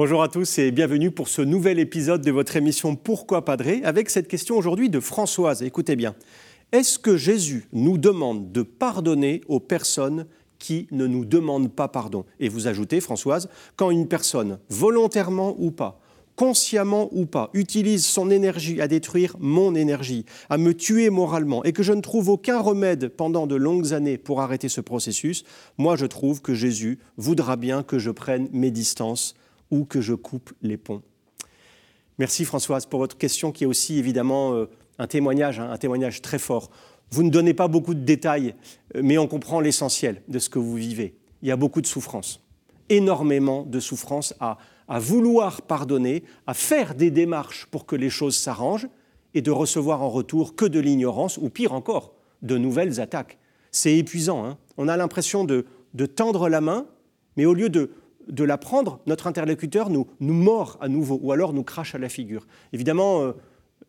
Bonjour à tous et bienvenue pour ce nouvel épisode de votre émission Pourquoi Padré avec cette question aujourd'hui de Françoise. Écoutez bien. Est-ce que Jésus nous demande de pardonner aux personnes qui ne nous demandent pas pardon? Et vous ajoutez, Françoise, quand une personne, volontairement ou pas, consciemment ou pas, utilise son énergie à détruire mon énergie, à me tuer moralement, et que je ne trouve aucun remède pendant de longues années pour arrêter ce processus, moi je trouve que Jésus voudra bien que je prenne mes distances ou que je coupe les ponts. Merci Françoise pour votre question qui est aussi évidemment euh, un témoignage, hein, un témoignage très fort. Vous ne donnez pas beaucoup de détails, euh, mais on comprend l'essentiel de ce que vous vivez. Il y a beaucoup de souffrance, énormément de souffrance à vouloir pardonner, à faire des démarches pour que les choses s'arrangent et de recevoir en retour que de l'ignorance ou pire encore, de nouvelles attaques. C'est épuisant. Hein. On a l'impression de, tendre la main, mais au lieu de, la prendre, notre interlocuteur nous, nous mord à nouveau ou alors nous crache à la figure. Évidemment, euh,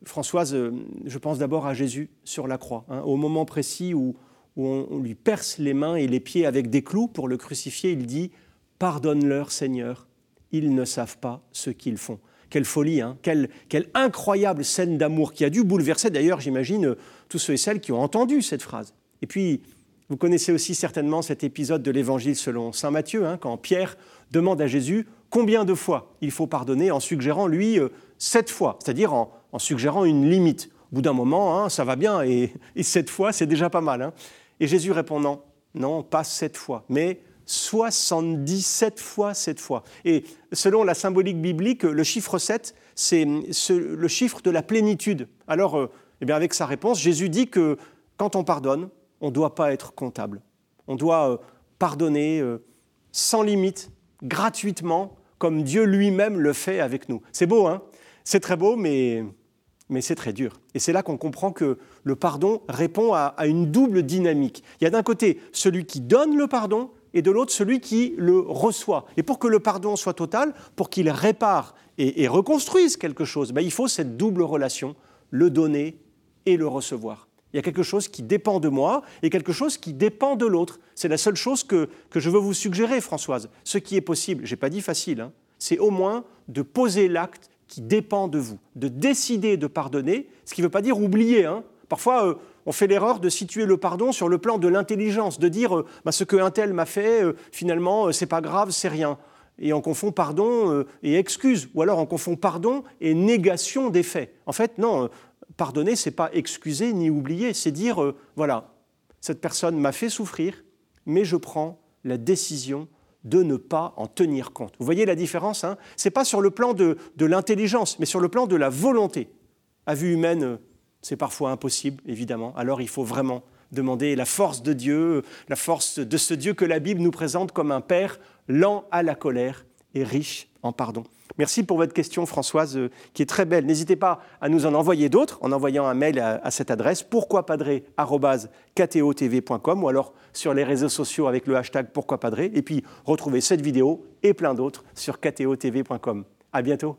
Françoise, euh, je pense d'abord à Jésus sur la croix, hein. au moment précis où, on lui perce les mains et les pieds avec des clous pour le crucifier, il dit Pardonne-leur, Seigneur, ils ne savent pas ce qu'ils font. Quelle folie, hein quelle, incroyable scène d'amour qui a dû bouleverser d'ailleurs, j'imagine, tous ceux et celles qui ont entendu cette phrase. Et puis, vous connaissez aussi certainement cet épisode de l'Évangile selon Saint Matthieu, hein, quand Pierre demande à Jésus combien de fois il faut pardonner en suggérant, lui, euh, sept fois, c'est-à-dire en, suggérant une limite. Au bout d'un moment, hein, ça va bien, et, sept fois, c'est déjà pas mal. Et Jésus répondant, non, pas sept fois, mais 77 fois cette fois. Et selon la symbolique biblique, le chiffre 7, c'est le chiffre de la plénitude. Alors, euh, eh bien avec sa réponse, Jésus dit que quand on pardonne, on ne doit pas être comptable. On doit euh, pardonner euh, sans limite, gratuitement, comme Dieu lui-même le fait avec nous. C'est beau, hein? C'est très beau, mais, mais c'est très dur. Et c'est là qu'on comprend que le pardon répond à, une double dynamique. Il y a d'un côté celui qui donne le pardon, et de l'autre celui qui le reçoit. Et pour que le pardon soit total, pour qu'il répare et, reconstruise quelque chose, ben, il faut cette double relation, le donner et le recevoir. Il y a quelque chose qui dépend de moi et quelque chose qui dépend de l'autre. C'est la seule chose que, je veux vous suggérer, Françoise. Ce qui est possible, je n'ai pas dit facile, hein, c'est au moins de poser l'acte qui dépend de vous, de décider de pardonner, ce qui ne veut pas dire oublier. Hein. Parfois, euh, on fait l'erreur de situer le pardon sur le plan de l'intelligence, de dire euh, bah, ce qu'un tel m'a fait, euh, finalement, euh, c'est pas grave, c'est rien. Et on confond pardon et excuse, ou alors on confond pardon et négation des faits. En fait, non, pardonner, c'est pas excuser ni oublier, c'est dire voilà, cette personne m'a fait souffrir, mais je prends la décision de ne pas en tenir compte. Vous voyez la différence hein? Ce n'est pas sur le plan de, de l'intelligence, mais sur le plan de la volonté. À vue humaine, c'est parfois impossible, évidemment. Alors il faut vraiment demander la force de Dieu, la force de ce Dieu que la Bible nous présente comme un Père lent à la colère et riche en pardon. Merci pour votre question, Françoise, euh, qui est très belle. N'hésitez pas à nous en envoyer d'autres en envoyant un mail à, cette adresse pourquoipadré.com ou alors sur les réseaux sociaux avec le hashtag pourquoipadré. Et puis retrouvez cette vidéo et plein d'autres sur ktotv.com. À bientôt.